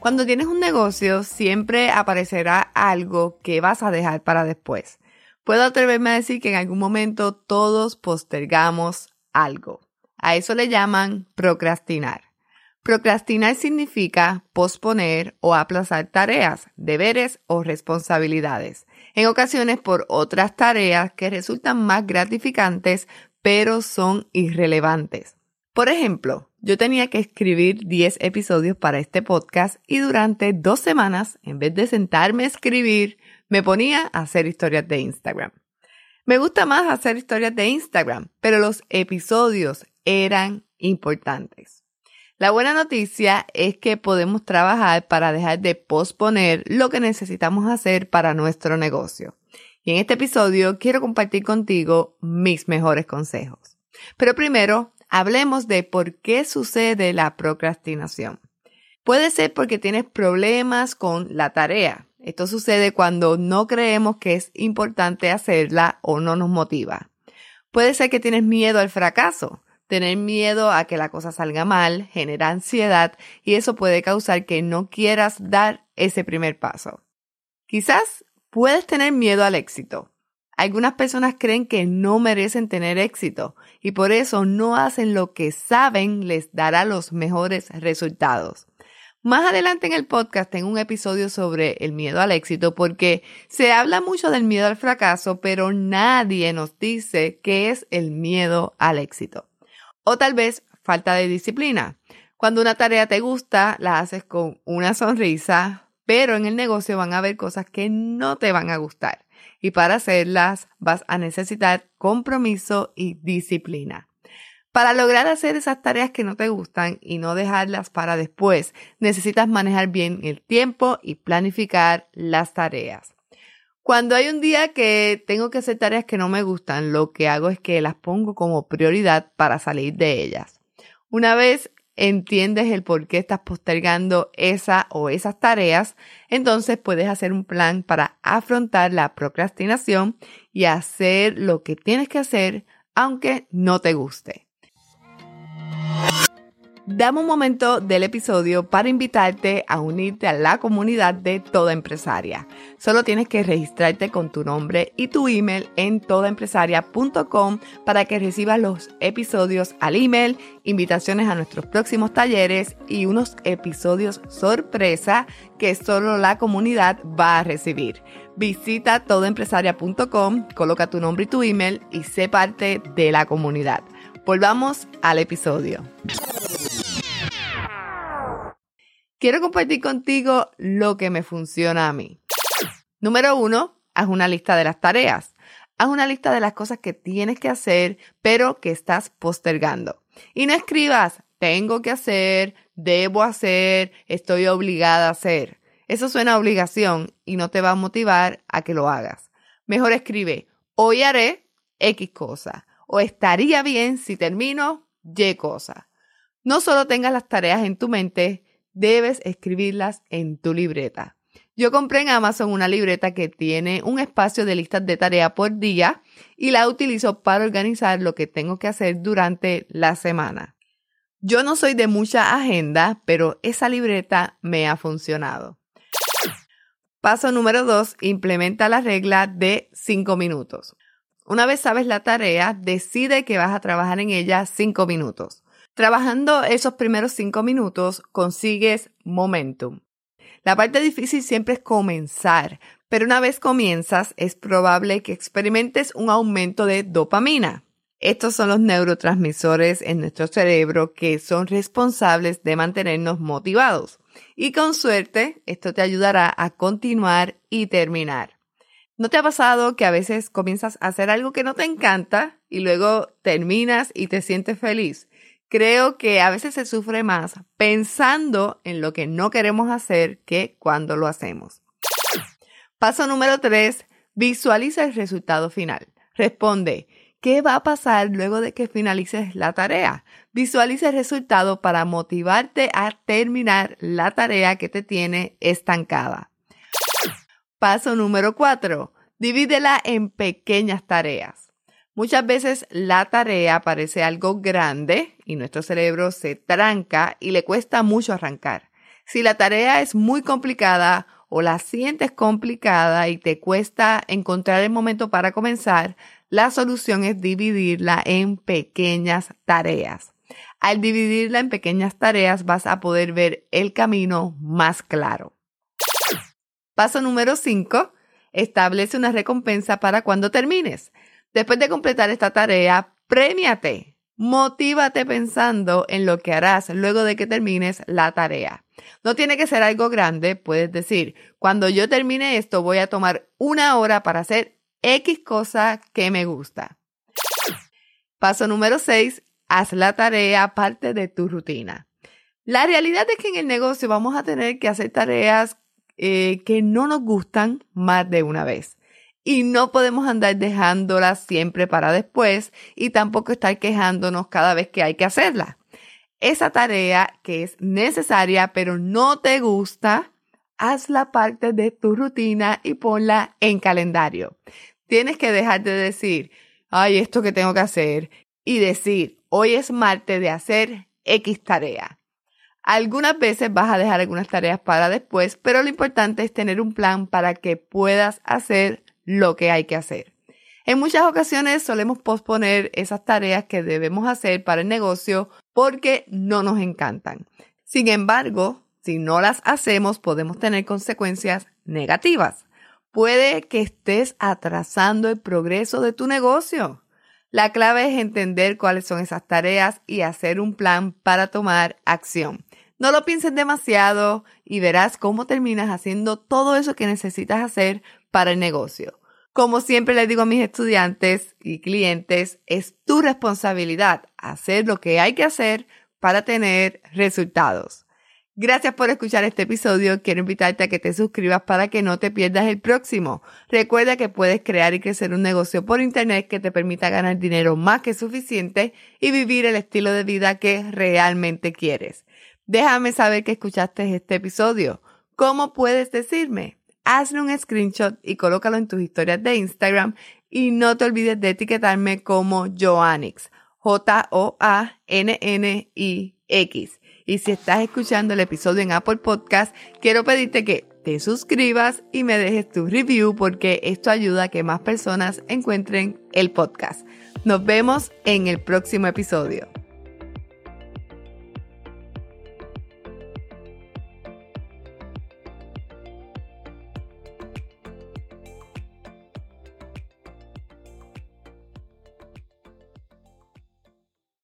Cuando tienes un negocio, siempre aparecerá algo que vas a dejar para después. Puedo atreverme a decir que en algún momento todos postergamos algo. A eso le llaman procrastinar. Procrastinar significa posponer o aplazar tareas, deberes o responsabilidades, en ocasiones por otras tareas que resultan más gratificantes pero son irrelevantes. Por ejemplo, yo tenía que escribir 10 episodios para este podcast y durante dos semanas, en vez de sentarme a escribir, me ponía a hacer historias de Instagram. Me gusta más hacer historias de Instagram, pero los episodios eran importantes. La buena noticia es que podemos trabajar para dejar de posponer lo que necesitamos hacer para nuestro negocio. Y en este episodio quiero compartir contigo mis mejores consejos. Pero primero, hablemos de por qué sucede la procrastinación. Puede ser porque tienes problemas con la tarea. Esto sucede cuando no creemos que es importante hacerla o no nos motiva. Puede ser que tienes miedo al fracaso. Tener miedo a que la cosa salga mal genera ansiedad y eso puede causar que no quieras dar ese primer paso. Quizás puedes tener miedo al éxito. Algunas personas creen que no merecen tener éxito y por eso no hacen lo que saben les dará los mejores resultados. Más adelante en el podcast tengo un episodio sobre el miedo al éxito porque se habla mucho del miedo al fracaso, pero nadie nos dice qué es el miedo al éxito. O tal vez falta de disciplina. Cuando una tarea te gusta, la haces con una sonrisa, pero en el negocio van a haber cosas que no te van a gustar y para hacerlas vas a necesitar compromiso y disciplina. Para lograr hacer esas tareas que no te gustan y no dejarlas para después, necesitas manejar bien el tiempo y planificar las tareas. Cuando hay un día que tengo que hacer tareas que no me gustan, lo que hago es que las pongo como prioridad para salir de ellas. Una vez entiendes el por qué estás postergando esa o esas tareas, entonces puedes hacer un plan para afrontar la procrastinación y hacer lo que tienes que hacer aunque no te guste. Dame un momento del episodio para invitarte a unirte a la comunidad de Toda Empresaria. Solo tienes que registrarte con tu nombre y tu email en todaempresaria.com para que recibas los episodios al email, invitaciones a nuestros próximos talleres y unos episodios sorpresa que solo la comunidad va a recibir. Visita todaempresaria.com, coloca tu nombre y tu email y sé parte de la comunidad. Volvamos al episodio. Quiero compartir contigo lo que me funciona a mí. Número uno, haz una lista de las tareas. Haz una lista de las cosas que tienes que hacer, pero que estás postergando. Y no escribas, tengo que hacer, debo hacer, estoy obligada a hacer. Eso suena a obligación y no te va a motivar a que lo hagas. Mejor escribe, hoy haré X cosa o estaría bien si termino Y cosa. No solo tengas las tareas en tu mente, debes escribirlas en tu libreta. Yo compré en Amazon una libreta que tiene un espacio de listas de tarea por día y la utilizo para organizar lo que tengo que hacer durante la semana. Yo no soy de mucha agenda, pero esa libreta me ha funcionado. Paso número 2. Implementa la regla de 5 minutos. Una vez sabes la tarea, decide que vas a trabajar en ella 5 minutos. Trabajando esos primeros cinco minutos consigues momentum. La parte difícil siempre es comenzar, pero una vez comienzas es probable que experimentes un aumento de dopamina. Estos son los neurotransmisores en nuestro cerebro que son responsables de mantenernos motivados. Y con suerte, esto te ayudará a continuar y terminar. ¿No te ha pasado que a veces comienzas a hacer algo que no te encanta y luego terminas y te sientes feliz? Creo que a veces se sufre más pensando en lo que no queremos hacer que cuando lo hacemos. Paso número 3. Visualiza el resultado final. Responde, ¿qué va a pasar luego de que finalices la tarea? Visualiza el resultado para motivarte a terminar la tarea que te tiene estancada. Paso número 4. Divídela en pequeñas tareas. Muchas veces la tarea parece algo grande y nuestro cerebro se tranca y le cuesta mucho arrancar. Si la tarea es muy complicada o la sientes complicada y te cuesta encontrar el momento para comenzar, la solución es dividirla en pequeñas tareas. Al dividirla en pequeñas tareas vas a poder ver el camino más claro. Paso número 5. Establece una recompensa para cuando termines. Después de completar esta tarea, premiate. Motívate pensando en lo que harás luego de que termines la tarea. No tiene que ser algo grande, puedes decir, cuando yo termine esto voy a tomar una hora para hacer X cosa que me gusta. Paso número 6, haz la tarea parte de tu rutina. La realidad es que en el negocio vamos a tener que hacer tareas eh, que no nos gustan más de una vez y no podemos andar dejándola siempre para después y tampoco estar quejándonos cada vez que hay que hacerla. Esa tarea que es necesaria pero no te gusta, hazla parte de tu rutina y ponla en calendario. Tienes que dejar de decir, ay, esto que tengo que hacer y decir, hoy es martes de hacer X tarea. Algunas veces vas a dejar algunas tareas para después, pero lo importante es tener un plan para que puedas hacer lo que hay que hacer. En muchas ocasiones solemos posponer esas tareas que debemos hacer para el negocio porque no nos encantan. Sin embargo, si no las hacemos podemos tener consecuencias negativas. Puede que estés atrasando el progreso de tu negocio. La clave es entender cuáles son esas tareas y hacer un plan para tomar acción. No lo pienses demasiado y verás cómo terminas haciendo todo eso que necesitas hacer para el negocio. Como siempre les digo a mis estudiantes y clientes, es tu responsabilidad hacer lo que hay que hacer para tener resultados. Gracias por escuchar este episodio. Quiero invitarte a que te suscribas para que no te pierdas el próximo. Recuerda que puedes crear y crecer un negocio por internet que te permita ganar dinero más que suficiente y vivir el estilo de vida que realmente quieres. Déjame saber que escuchaste este episodio. ¿Cómo puedes decirme? Hazle un screenshot y colócalo en tus historias de Instagram y no te olvides de etiquetarme como Joannix, J-O-A-N-N-I-X. Y si estás escuchando el episodio en Apple Podcast, quiero pedirte que te suscribas y me dejes tu review porque esto ayuda a que más personas encuentren el podcast. Nos vemos en el próximo episodio.